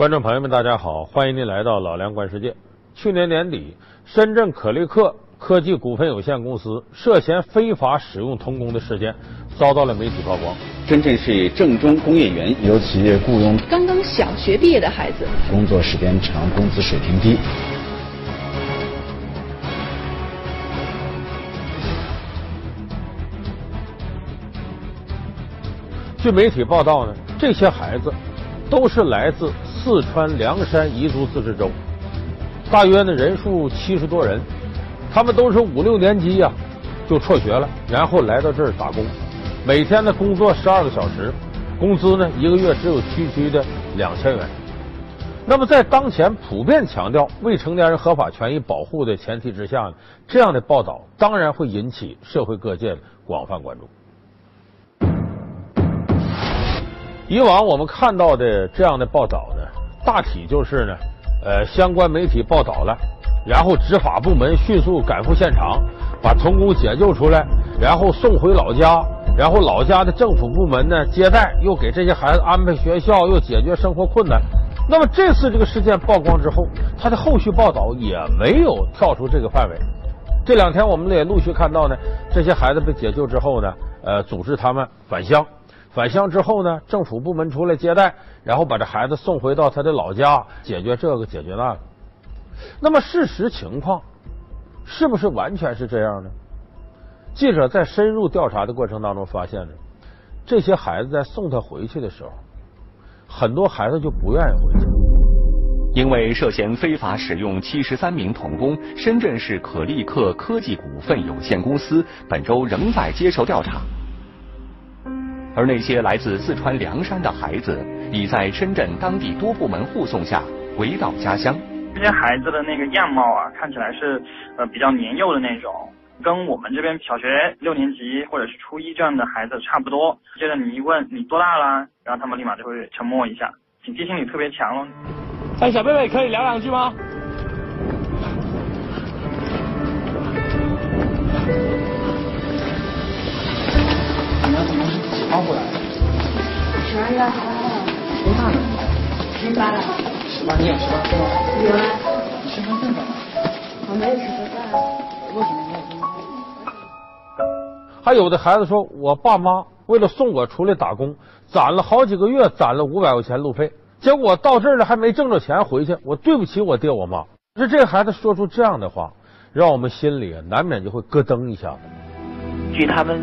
观众朋友们，大家好，欢迎您来到老梁观世界。去年年底，深圳可立克科技股份有限公司涉嫌非法使用童工的事件遭到了媒体曝光。深圳市正中工业园有企业雇佣刚刚小学毕业的孩子，工作时间长，工资水平低。据媒体报道呢，这些孩子都是来自四川凉山彝族自治州，大约呢人数七十多人，他们都是五六年级呀就辍学了，然后来到这儿打工，每天呢工作十二个小时，工资呢一个月只有区区的两千元。那么在当前普遍强调未成年人合法权益保护的前提之下呢，这样的报道当然会引起社会各界的广泛关注。以往我们看到的这样的报道呢，大体就是呢，呃，相关媒体报道了，然后执法部门迅速赶赴现场，把童工解救出来，然后送回老家，然后老家的政府部门呢接待，又给这些孩子安排学校，又解决生活困难。那么这次这个事件曝光之后，他的后续报道也没有跳出这个范围。这两天我们也陆续看到呢，这些孩子被解救之后呢，呃，组织他们返乡。返乡之后呢，政府部门出来接待，然后把这孩子送回到他的老家，解决这个解决那个。那么事实情况是不是完全是这样呢？记者在深入调查的过程当中发现呢，这些孩子在送他回去的时候，很多孩子就不愿意回去，因为涉嫌非法使用七十三名童工，深圳市可立克科技股份有限公司本周仍在接受调查。而那些来自四川凉山的孩子，已在深圳当地多部门护送下回到家乡。这些孩子的那个样貌啊，看起来是呃比较年幼的那种，跟我们这边小学六年级或者是初一这样的孩子差不多。接着你一问你多大了，然后他们立马就会沉默一下，警惕心理特别强喽。哎，小贝贝可以聊两句吗？还有的孩子说，我爸妈为了送我出来打工，攒了好几个月，攒了五百块钱路费，结果到这儿了还没挣着钱回去，我对不起我爹我妈。这这孩子说出这样的话，让我们心里难免就会咯噔一下子。据他们。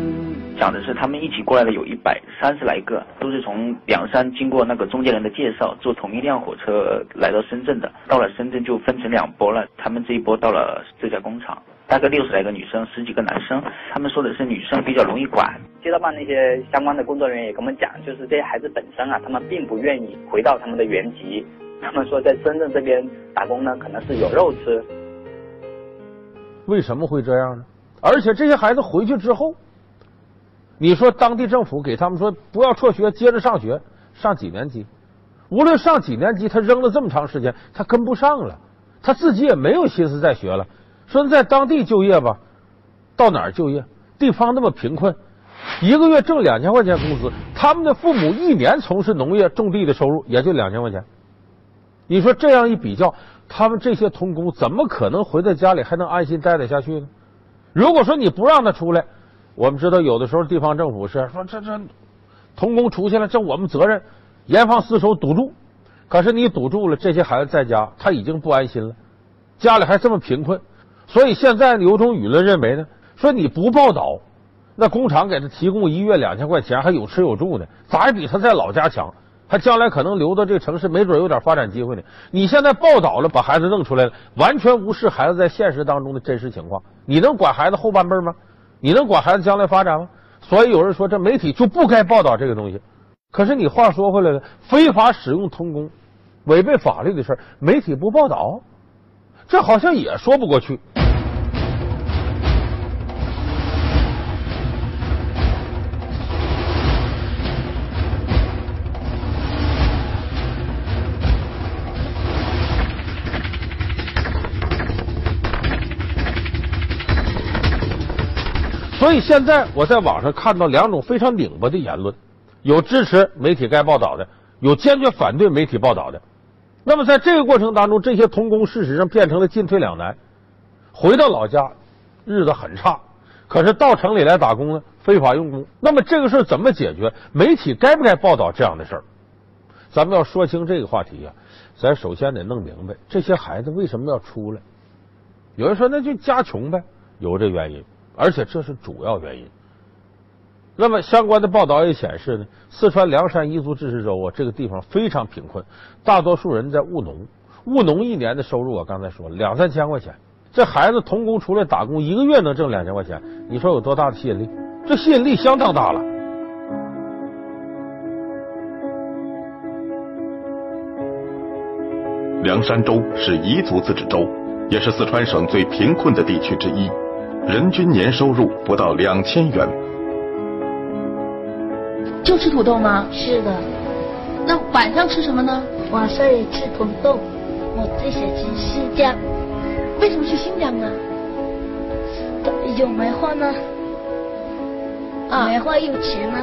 讲的是他们一起过来的有一百三十来个，都是从凉山经过那个中间人的介绍，坐同一辆火车来到深圳的。到了深圳就分成两波了，他们这一波到了这家工厂，大概六十来个女生，十几个男生。他们说的是女生比较容易管。街道办那些相关的工作人员也跟我们讲，就是这些孩子本身啊，他们并不愿意回到他们的原籍。他们说在深圳这边打工呢，可能是有肉吃。为什么会这样呢？而且这些孩子回去之后。你说当地政府给他们说不要辍学，接着上学，上几年级？无论上几年级，他扔了这么长时间，他跟不上了，他自己也没有心思再学了。说在当地就业吧，到哪儿就业？地方那么贫困，一个月挣两千块钱工资，他们的父母一年从事农业种地的收入也就两千块钱。你说这样一比较，他们这些童工怎么可能回到家里还能安心待得下去呢？如果说你不让他出来，我们知道，有的时候地方政府是说这这童工出去了，这我们责任，严防死守堵住。可是你堵住了，这些孩子在家他已经不安心了，家里还这么贫困，所以现在有种舆论认为呢，说你不报道，那工厂给他提供一月两千块钱，还有吃有住呢，咋也比他在老家强，他将来可能留到这个城市，没准有点发展机会呢。你现在报道了，把孩子弄出来了，完全无视孩子在现实当中的真实情况，你能管孩子后半辈吗？你能管孩子将来发展吗？所以有人说这媒体就不该报道这个东西。可是你话说回来了，非法使用童工，违背法律的事，媒体不报道，这好像也说不过去。所以现在我在网上看到两种非常拧巴的言论，有支持媒体该报道的，有坚决反对媒体报道的。那么在这个过程当中，这些童工事实上变成了进退两难。回到老家，日子很差；可是到城里来打工呢，非法用工。那么这个事儿怎么解决？媒体该不该报道这样的事儿？咱们要说清这个话题呀，咱首先得弄明白这些孩子为什么要出来。有人说那就家穷呗，有这原因，而且这是主要原因。那么相关的报道也显示呢，四川凉山彝族自治州啊，这个地方非常贫困，大多数人在务农，务农一年的收入我刚才说了两三千块钱，这孩子童工出来打工，一个月能挣两千块钱，你说有多大的吸引力？这吸引力相当大了。凉山州是彝族自治州，也是四川省最贫困的地区之一，人均年收入不到两千元。就吃土豆吗？是的。那晚上吃什么呢？晚上也吃土豆。我最想去新疆。为什么去新疆呢？有煤矿呢。啊。煤矿有钱呢。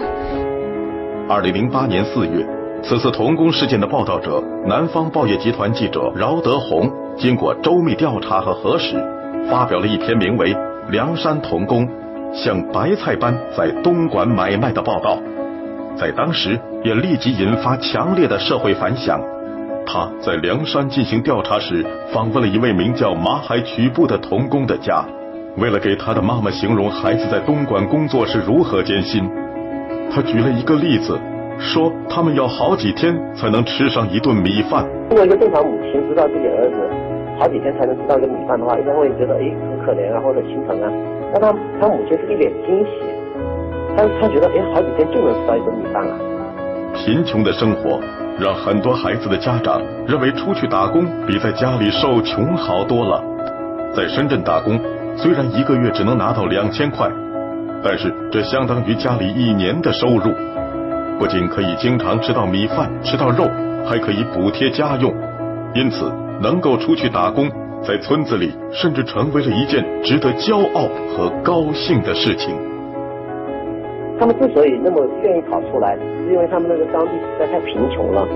二零零八年四月。此次童工事件的报道者，南方报业集团记者饶德红，经过周密调查和核实，发表了一篇名为《梁山童工像白菜般在东莞买卖》的报道，在当时也立即引发强烈的社会反响。他在梁山进行调查时，访问了一位名叫马海曲布的童工的家，为了给他的妈妈形容孩子在东莞工作是如何艰辛，他举了一个例子。说他们要好几天才能吃上一顿米饭。如果一个正常母亲知道自己儿子好几天才能吃到一个米饭的话，一般会觉得哎很可怜啊或者心疼啊。但他他母亲是一脸惊喜，他他觉得哎好几天就能吃到一个米饭了。贫穷的生活让很多孩子的家长认为出去打工比在家里受穷好多了。在深圳打工，虽然一个月只能拿到两千块，但是这相当于家里一年的收入。不仅可以经常吃到米饭、吃到肉，还可以补贴家用，因此能够出去打工，在村子里甚至成为了一件值得骄傲和高兴的事情。他们之所以那么愿意跑出来，是因为他们那个当地实在太贫穷了。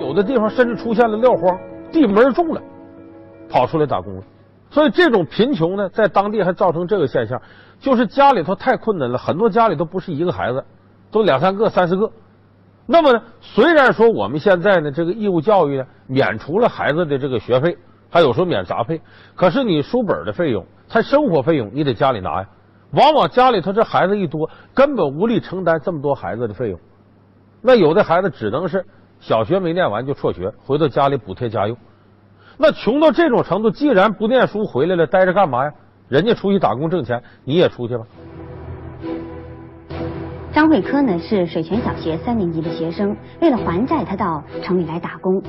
有的地方甚至出现了撂荒，地没人种了，跑出来打工了。所以这种贫穷呢，在当地还造成这个现象。就是家里头太困难了，很多家里都不是一个孩子，都两三个、三四个。那么，虽然说我们现在呢，这个义务教育呢，免除了孩子的这个学费，还有时候免杂费，可是你书本的费用、他生活费用，你得家里拿呀。往往家里头这孩子一多，根本无力承担这么多孩子的费用。那有的孩子只能是小学没念完就辍学，回到家里补贴家用。那穷到这种程度，既然不念书回来了，待着干嘛呀？人家出去打工挣钱，你也出去吧。张慧科呢是水泉小学三年级的学生，为了还债，他到城里来打工。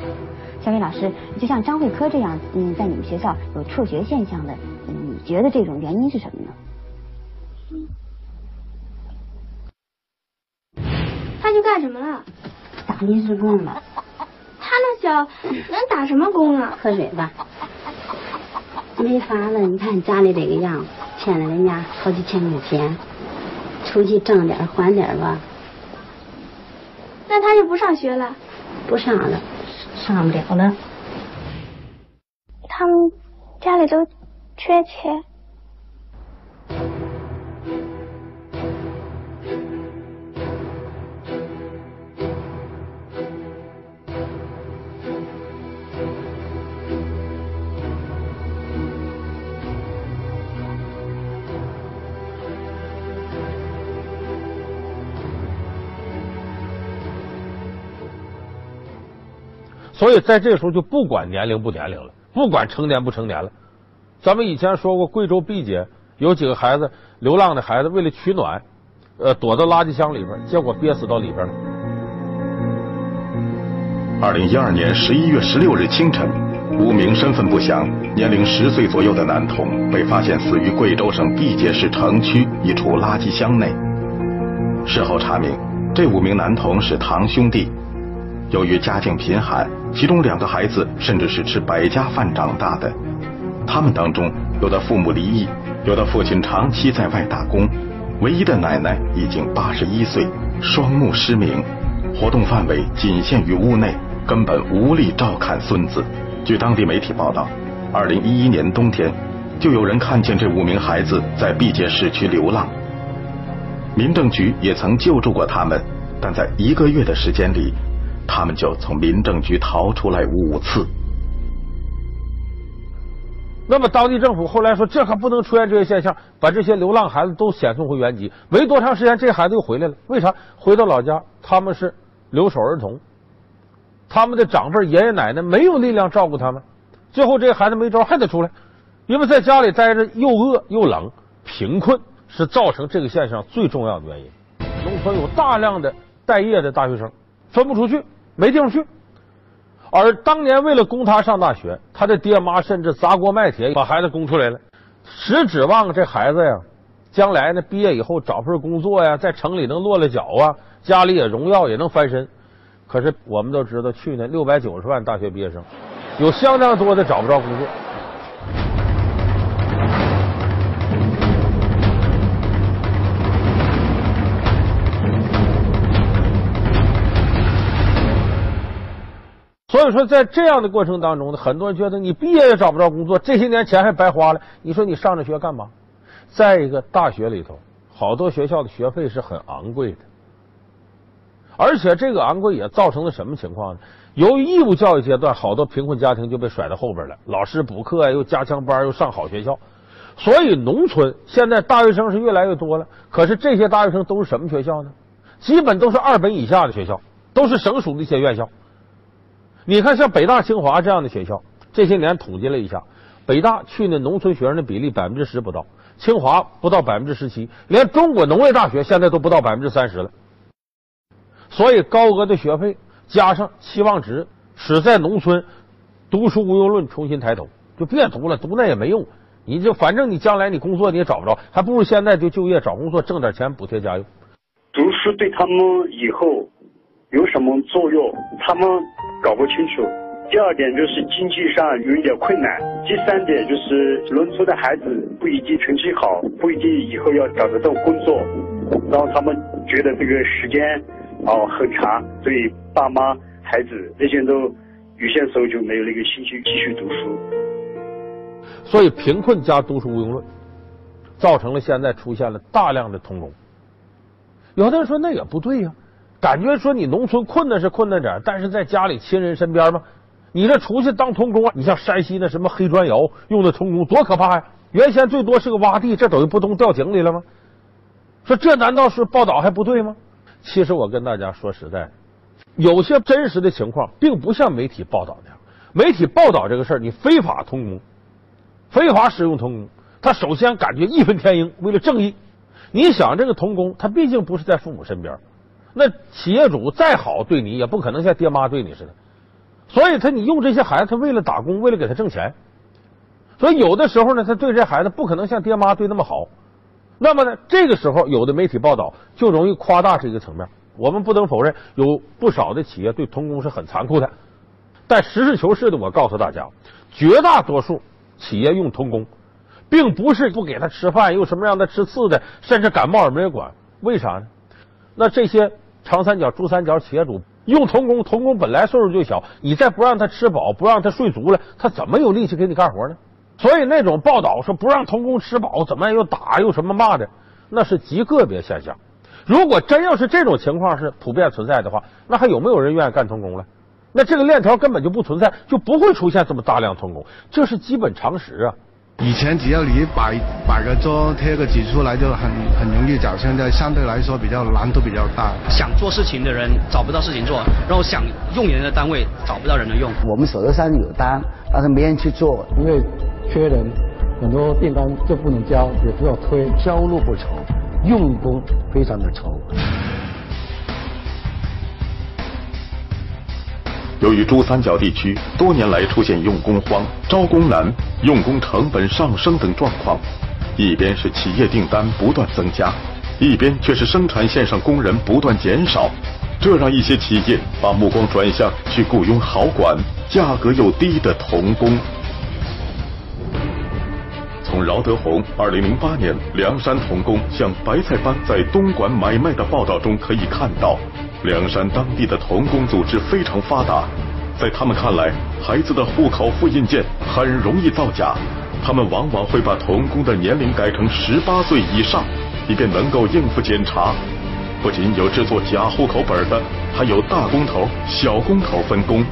小伟老师，就像张慧科这样，嗯，在你们学校有辍学现象的，你觉得这种原因是什么呢？他去干什么了？打临时工了。他那小能打什么工啊？喝水吧。没法了，你看家里这个样，欠了人家好几千块钱，出去挣点还点吧。那他就不上学了？不上了，上不了了。他们家里都缺钱。所以在这时候就不管年龄不年龄了，不管成年不成年了。咱们以前说过，贵州毕节有几个孩子，流浪的孩子为了取暖，呃，躲到垃圾箱里边，结果憋死到里边了。二零一二年十一月十六日清晨，五名身份不详、年龄十岁左右的男童被发现死于贵州省毕节市城区一处垃圾箱内。事后查明，这五名男童是堂兄弟。由于家境贫寒，其中两个孩子甚至是吃百家饭长大的。他们当中，有的父母离异，有的父亲长期在外打工，唯一的奶奶已经八十一岁，双目失明，活动范围仅限于屋内，根本无力照看孙子。据当地媒体报道，二零一一年冬天，就有人看见这五名孩子在毕节市区流浪。民政局也曾救助过他们，但在一个月的时间里，他们就从民政局逃出来五次。那么当地政府后来说，这可不能出现这些现象，把这些流浪孩子都遣送回原籍。没多长时间，这孩子又回来了。为啥？回到老家，他们是留守儿童，他们的长辈爷爷奶奶没有力量照顾他们，最后这些孩子没招，还得出来，因为在家里待着又饿又冷，贫困是造成这个现象最重要的原因。农村有大量的待业的大学生，分不出去，没地方去。而当年为了供他上大学，他的爹妈甚至砸锅卖铁把孩子供出来了，实指望这孩子呀，将来呢毕业以后找份工作呀，在城里能落了脚啊，家里也荣耀，也能翻身。可是我们都知道，去年六百九十万大学毕业生，有相当多的找不着工作。所以说，在这样的过程当中呢，很多人觉得你毕业也找不着工作，这些年钱还白花了。你说你上着学干嘛？再一个，大学里头好多学校的学费是很昂贵的，而且这个昂贵也造成了什么情况呢？由于义务教育阶段，好多贫困家庭就被甩到后边了，老师补课呀，又加强班，又上好学校，所以农村现在大学生是越来越多了。可是这些大学生都是什么学校呢？基本都是二本以下的学校，都是省属的一些院校。你看，像北大、清华这样的学校，这些年统计了一下，北大去年农村学生的比例百分之十不到，清华不到百分之十七，连中国农业大学现在都不到百分之三十了。所以，高额的学费加上期望值，使在农村读书无用论重新抬头，就别读了，读那也没用。你就反正你将来你工作你也找不着，还不如现在就就业找工作，挣点钱补贴家用。读书对他们以后有什么作用？他们。搞不清楚。第二点就是经济上有一点困难。第三点就是农村的孩子不一定成绩好，不一定以后要找得到工作，然后他们觉得这个时间哦很长，所以爸妈、孩子那些都有些时候就没有那个兴趣继续读书。所以贫困加读书无用论，造成了现在出现了大量的童工。有的人说那也不对呀。感觉说你农村困难是困难点，但是在家里亲人身边吗？你这出去当童工啊，你像山西那什么黑砖窑用的童工多可怕呀！原先最多是个洼地，这等于不动掉井里了吗？说这难道是报道还不对吗？其实我跟大家说实在，有些真实的情况并不像媒体报道那样。媒体报道这个事儿，你非法童工、非法使用童工，他首先感觉义愤填膺，为了正义。你想这个童工，他毕竟不是在父母身边。那企业主再好对你，也不可能像爹妈对你似的。所以他，你用这些孩子，他为了打工，为了给他挣钱。所以有的时候呢，他对这孩子不可能像爹妈对那么好。那么呢，这个时候有的媒体报道就容易夸大这个层面。我们不能否认，有不少的企业对童工是很残酷的。但实事求是的，我告诉大家，绝大多数企业用童工，并不是不给他吃饭，又什么让他吃次的，甚至感冒也没人管。为啥呢？那这些。长三角、珠三角企业主用童工，童工本来岁数就小，你再不让他吃饱，不让他睡足了，他怎么有力气给你干活呢？所以那种报道说不让童工吃饱，怎么样又打又什么骂的，那是极个别现象。如果真要是这种情况是普遍存在的话，那还有没有人愿意干童工了？那这个链条根本就不存在，就不会出现这么大量童工，这是基本常识啊。以前只要你摆摆个桌贴个纸出来就很很容易找，现在相对来说比较难度比较大。想做事情的人找不到事情做，然后想用人的单位找不到人能用。我们手头上有单，但是没人去做，因为缺人，很多订单就不能交，也不要推，交路不愁，用工非常的愁。由于珠三角地区多年来出现用工荒、招工难、用工成本上升等状况，一边是企业订单不断增加，一边却是生产线上工人不断减少，这让一些企业把目光转向去雇佣好管、价格又低的童工。从饶德宏2008年凉山童工像白菜般在东莞买卖的报道中可以看到。梁山当地的童工组织非常发达，在他们看来，孩子的户口复印件很容易造假，他们往往会把童工的年龄改成十八岁以上，以便能够应付检查。不仅有制作假户口本的，还有大工头、小工头分工，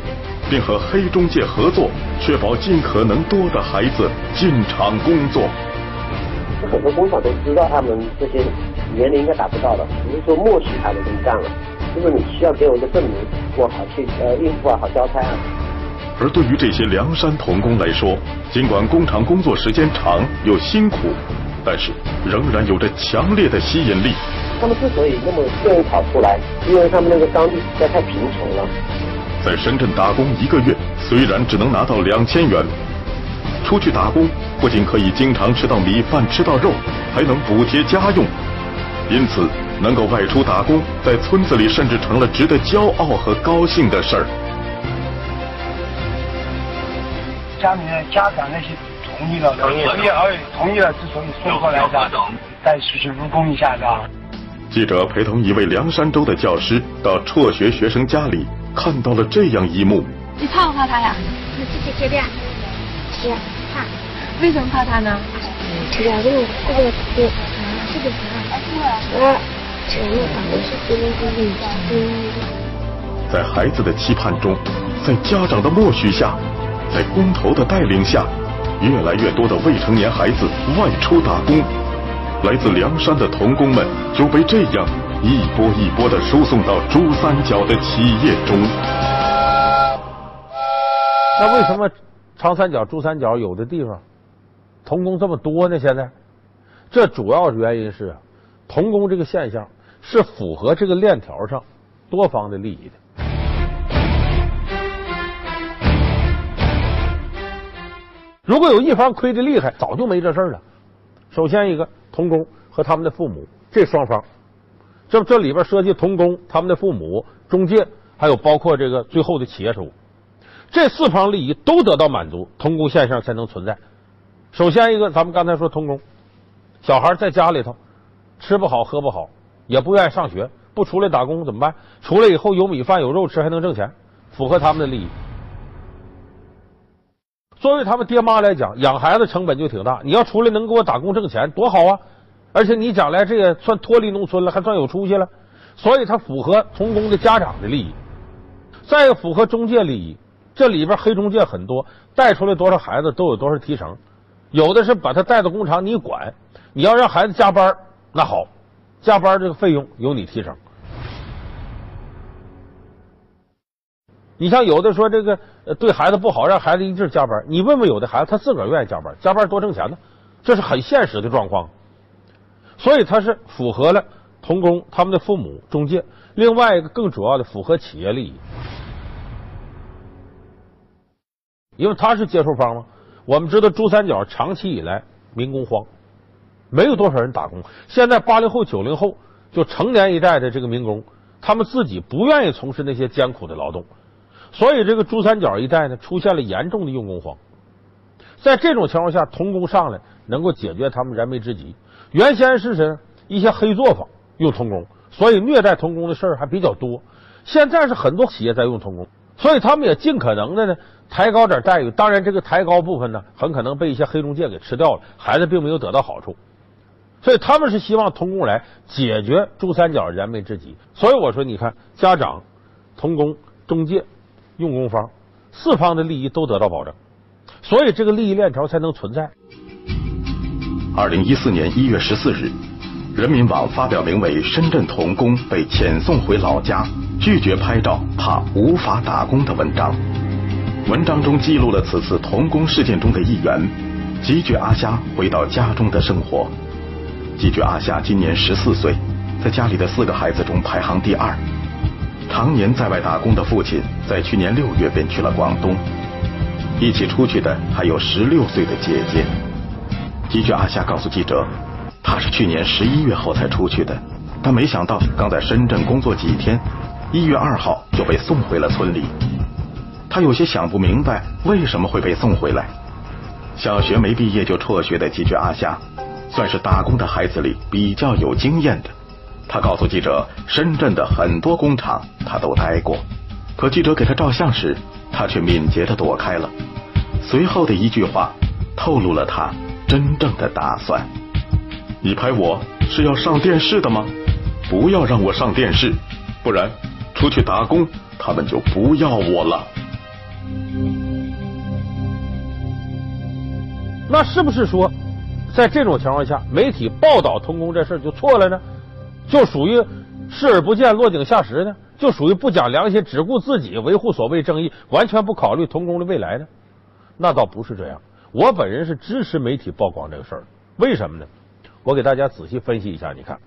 并和黑中介合作，确保尽可能多的孩子进厂工作。很多工厂都知道他们这些年龄应该达不到的，只是说默许他们这么干了，就是你需要给我一个证明，我好去呃应付啊，好交差啊。而对于这些梁山童工来说，尽管工厂工作时间长又辛苦，但是仍然有着强烈的吸引力。他们之所以那么愿意跑出来，因为他们那个当地实在太贫穷了。在深圳打工一个月，虽然只能拿到两千元，出去打工不仅可以经常吃到米饭、吃到肉，还能补贴家用。因此，能够外出打工，在村子里甚至成了值得骄傲和高兴的事儿。家里面家长那些同意了，同意，同意，哎，同意了，之所以送过来的，再去去务工一下，是吧？记者陪同一位凉山州的教师到辍学学生家里，看到了这样一幕。你怕不怕他呀？你自己决定。是怕。为什么怕他呢？这个人过了不是不是？在孩子的期盼中，在家长的默许下，在工头的带领下，越来越多的未成年孩子外出打工。来自梁山的童工们就被这样一波一波的输送到珠三角的企业中。那为什么长三角、珠三角有的地方童工这么多呢？现在，这主要原因是童工这个现象是符合这个链条上多方的利益的。如果有一方亏的厉害，早就没这事儿了。首先一个。童工和他们的父母，这双方，这这里边涉及童工、他们的父母、中介，还有包括这个最后的企业主，这四方利益都得到满足，童工现象才能存在。首先一个，咱们刚才说童工，小孩在家里头吃不好喝不好，也不愿意上学，不出来打工怎么办？出来以后有米饭有肉吃，还能挣钱，符合他们的利益。作为他们爹妈来讲，养孩子成本就挺大。你要出来能给我打工挣钱，多好啊！而且你将来这也算脱离农村了，还算有出息了。所以，他符合童工的家长的利益，再一个符合中介利益。这里边黑中介很多，带出来多少孩子都有多少提成。有的是把他带到工厂，你管，你要让孩子加班，那好，加班这个费用由你提成。你像有的说这个对孩子不好，让孩子一劲加班。你问问有的孩子，他自个儿愿意加班，加班多挣钱呢，这是很现实的状况。所以他是符合了童工他们的父母中介，另外一个更主要的符合企业利益，因为他是接受方嘛。我们知道珠三角长期以来民工荒，没有多少人打工。现在八零后、九零后就成年一代的这个民工，他们自己不愿意从事那些艰苦的劳动。所以，这个珠三角一带呢，出现了严重的用工荒。在这种情况下，童工上来能够解决他们燃眉之急。原先是谁？一些黑作坊用童工，所以虐待童工的事儿还比较多。现在是很多企业在用童工，所以他们也尽可能的呢抬高点待遇。当然，这个抬高部分呢，很可能被一些黑中介给吃掉了，孩子并没有得到好处。所以他们是希望童工来解决珠三角燃眉之急。所以我说，你看，家长、童工、中介。用工方四方的利益都得到保证，所以这个利益链条才能存在。二零一四年一月十四日，人民网发表名为《深圳童工被遣送回老家，拒绝拍照，怕无法打工》的文章。文章中记录了此次童工事件中的一员——吉觉阿虾回到家中的生活。吉觉阿夏今年十四岁，在家里的四个孩子中排行第二。常年在外打工的父亲，在去年六月便去了广东。一起出去的还有十六岁的姐姐。吉觉阿夏告诉记者，他是去年十一月后才出去的，但没想到刚在深圳工作几天，一月二号就被送回了村里。他有些想不明白为什么会被送回来。小学没毕业就辍学的吉觉阿夏，算是打工的孩子里比较有经验的。他告诉记者，深圳的很多工厂他都待过，可记者给他照相时，他却敏捷的躲开了。随后的一句话，透露了他真正的打算：你拍我是要上电视的吗？不要让我上电视，不然出去打工，他们就不要我了。那是不是说，在这种情况下，媒体报道童工这事就错了呢？就属于视而不见、落井下石呢？就属于不讲良心、只顾自己维护所谓正义，完全不考虑童工的未来呢？那倒不是这样。我本人是支持媒体曝光这个事儿，为什么呢？我给大家仔细分析一下。你看，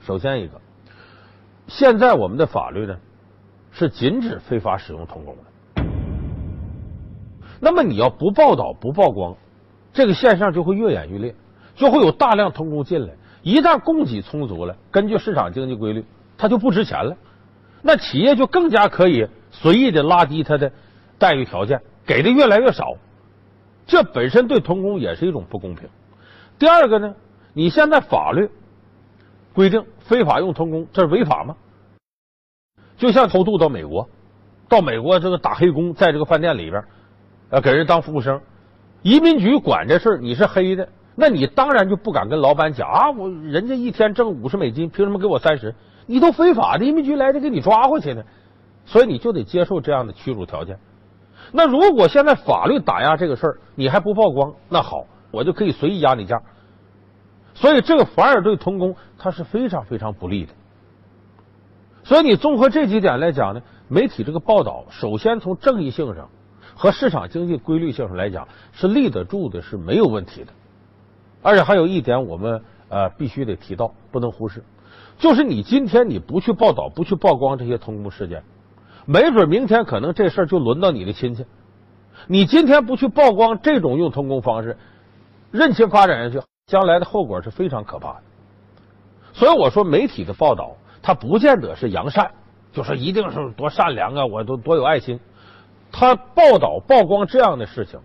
首先一个，现在我们的法律呢是禁止非法使用童工的。那么你要不报道、不曝光。这个现象就会越演越烈，就会有大量童工进来。一旦供给充足了，根据市场经济规律，它就不值钱了。那企业就更加可以随意的拉低它的待遇条件，给的越来越少。这本身对童工也是一种不公平。第二个呢，你现在法律规定非法用童工，这是违法吗？就像偷渡到美国，到美国这个打黑工，在这个饭店里边，呃，给人当服务生。移民局管这事儿，你是黑的，那你当然就不敢跟老板讲啊！我人家一天挣五十美金，凭什么给我三十？你都非法的，移民局来得给你抓回去呢。所以你就得接受这样的屈辱条件。那如果现在法律打压这个事儿，你还不曝光，那好，我就可以随意压你价。所以这个反而对童工他是非常非常不利的。所以你综合这几点来讲呢，媒体这个报道，首先从正义性上。和市场经济规律性上来讲是立得住的，是没有问题的。而且还有一点，我们呃必须得提到，不能忽视，就是你今天你不去报道、不去曝光这些通工事件，没准明天可能这事儿就轮到你的亲戚。你今天不去曝光这种用通工方式，任其发展下去，将来的后果是非常可怕的。所以我说，媒体的报道它不见得是扬善，就说一定是多善良啊，我都多有爱心。他报道曝光这样的事情，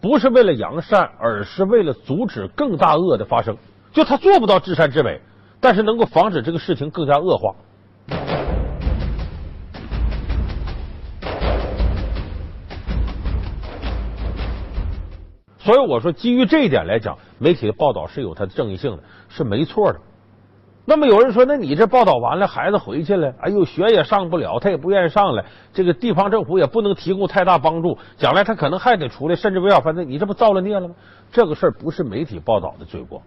不是为了扬善，而是为了阻止更大恶的发生。就他做不到至善至美，但是能够防止这个事情更加恶化。所以我说，基于这一点来讲，媒体的报道是有它的正义性的，是没错的。那么有人说，那你这报道完了，孩子回去了，哎呦，学也上不了，他也不愿意上来，这个地方政府也不能提供太大帮助，将来他可能还得出来，甚至违法犯罪，你这不造了孽了吗？这个事儿不是媒体报道的罪过，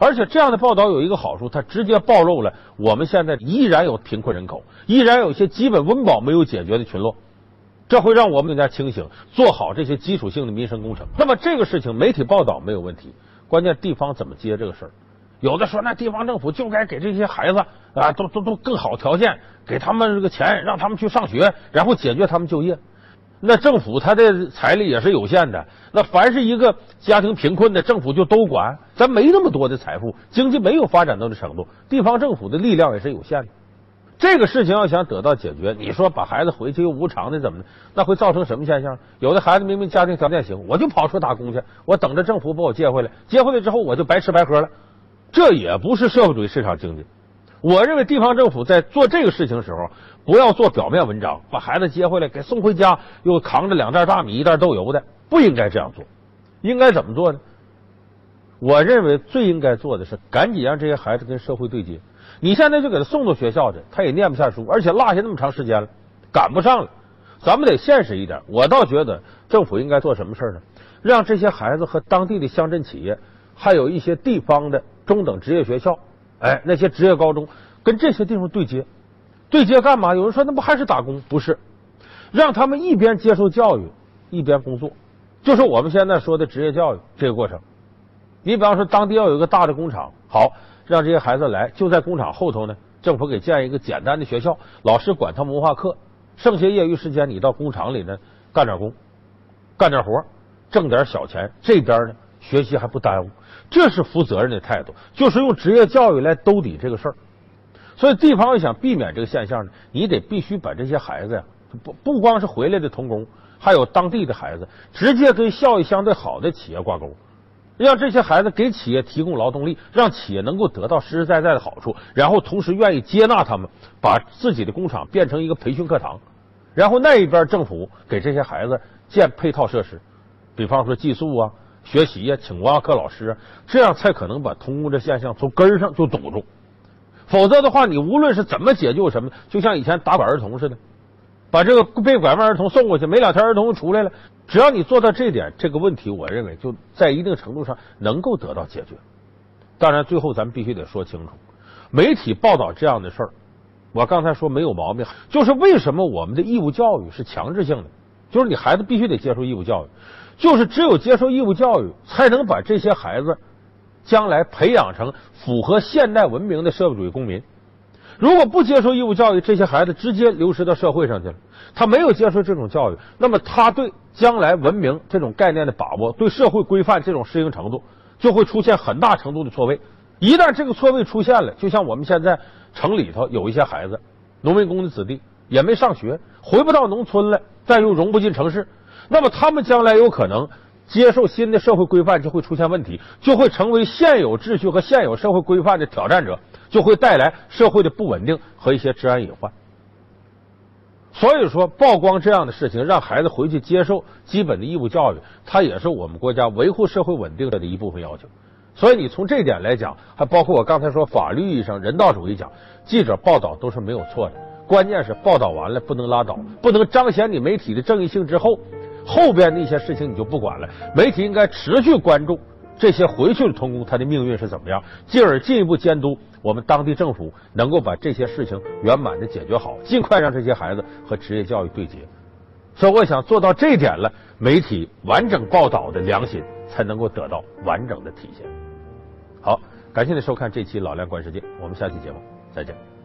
而且这样的报道有一个好处，它直接暴露了我们现在依然有贫困人口，依然有一些基本温饱没有解决的群落，这会让我们更加清醒，做好这些基础性的民生工程。那么这个事情媒体报道没有问题，关键地方怎么接这个事儿？有的说，那地方政府就该给这些孩子啊，都都都更好条件，给他们这个钱，让他们去上学，然后解决他们就业。那政府他的财力也是有限的，那凡是一个家庭贫困的，政府就都管。咱没那么多的财富，经济没有发展到这程度，地方政府的力量也是有限的。这个事情要想得到解决，你说把孩子回去又无偿的怎么的，那会造成什么现象？有的孩子明明家庭条件行，我就跑出打工去，我等着政府把我接回来，接回来之后我就白吃白喝了。这也不是社会主义市场经济。我认为地方政府在做这个事情的时候，不要做表面文章，把孩子接回来给送回家，又扛着两袋大米、一袋豆油的，不应该这样做。应该怎么做呢？我认为最应该做的是赶紧让这些孩子跟社会对接。你现在就给他送到学校去，他也念不下书，而且落下那么长时间了，赶不上了。咱们得现实一点。我倒觉得政府应该做什么事呢？让这些孩子和当地的乡镇企业，还有一些地方的。中等职业学校，哎，那些职业高中跟这些地方对接，对接干嘛？有人说那不还是打工？不是，让他们一边接受教育，一边工作，就是我们现在说的职业教育这个过程。你比方说，当地要有一个大的工厂，好，让这些孩子来，就在工厂后头呢，政府给建一个简单的学校，老师管他们文化课，剩下业余时间你到工厂里呢干点工，干点活，挣点小钱，这边呢学习还不耽误。这是负责任的态度，就是用职业教育来兜底这个事儿。所以地方要想避免这个现象呢，你得必须把这些孩子呀，不不光是回来的童工，还有当地的孩子，直接跟效益相对好的企业挂钩。让这些孩子给企业提供劳动力，让企业能够得到实实在在的好处，然后同时愿意接纳他们，把自己的工厂变成一个培训课堂，然后那一边政府给这些孩子建配套设施，比方说寄宿啊、学习呀、请文化课老师啊，这样才可能把通工这现象从根儿上就堵住。否则的话，你无论是怎么解救什么，就像以前打拐儿童似的，把这个被拐卖儿童送过去，没两天儿童就出来了。只要你做到这点，这个问题我认为就在一定程度上能够得到解决。当然，最后咱们必须得说清楚，媒体报道这样的事儿，我刚才说没有毛病，就是为什么我们的义务教育是强制性的，就是你孩子必须得接受义务教育，就是只有接受义务教育，才能把这些孩子将来培养成符合现代文明的社会主义公民。如果不接受义务教育，这些孩子直接流失到社会上去了。他没有接受这种教育，那么他对将来文明这种概念的把握，对社会规范这种适应程度，就会出现很大程度的错位。一旦这个错位出现了，就像我们现在城里头有一些孩子，农民工的子弟也没上学，回不到农村了，再又融不进城市，那么他们将来有可能接受新的社会规范就会出现问题，就会成为现有秩序和现有社会规范的挑战者。就会带来社会的不稳定和一些治安隐患。所以说，曝光这样的事情，让孩子回去接受基本的义务教育，它也是我们国家维护社会稳定的一部分要求。所以，你从这点来讲，还包括我刚才说法律意义上、人道主义讲，记者报道都是没有错的。关键是报道完了不能拉倒，不能彰显你媒体的正义性之后，后边那些事情你就不管了。媒体应该持续关注。这些回去的童工，他的命运是怎么样？进而进一步监督我们当地政府能够把这些事情圆满的解决好，尽快让这些孩子和职业教育对接。所以，我想做到这一点了，媒体完整报道的良心才能够得到完整的体现。好，感谢您收看这期《老梁观世界》，我们下期节目再见。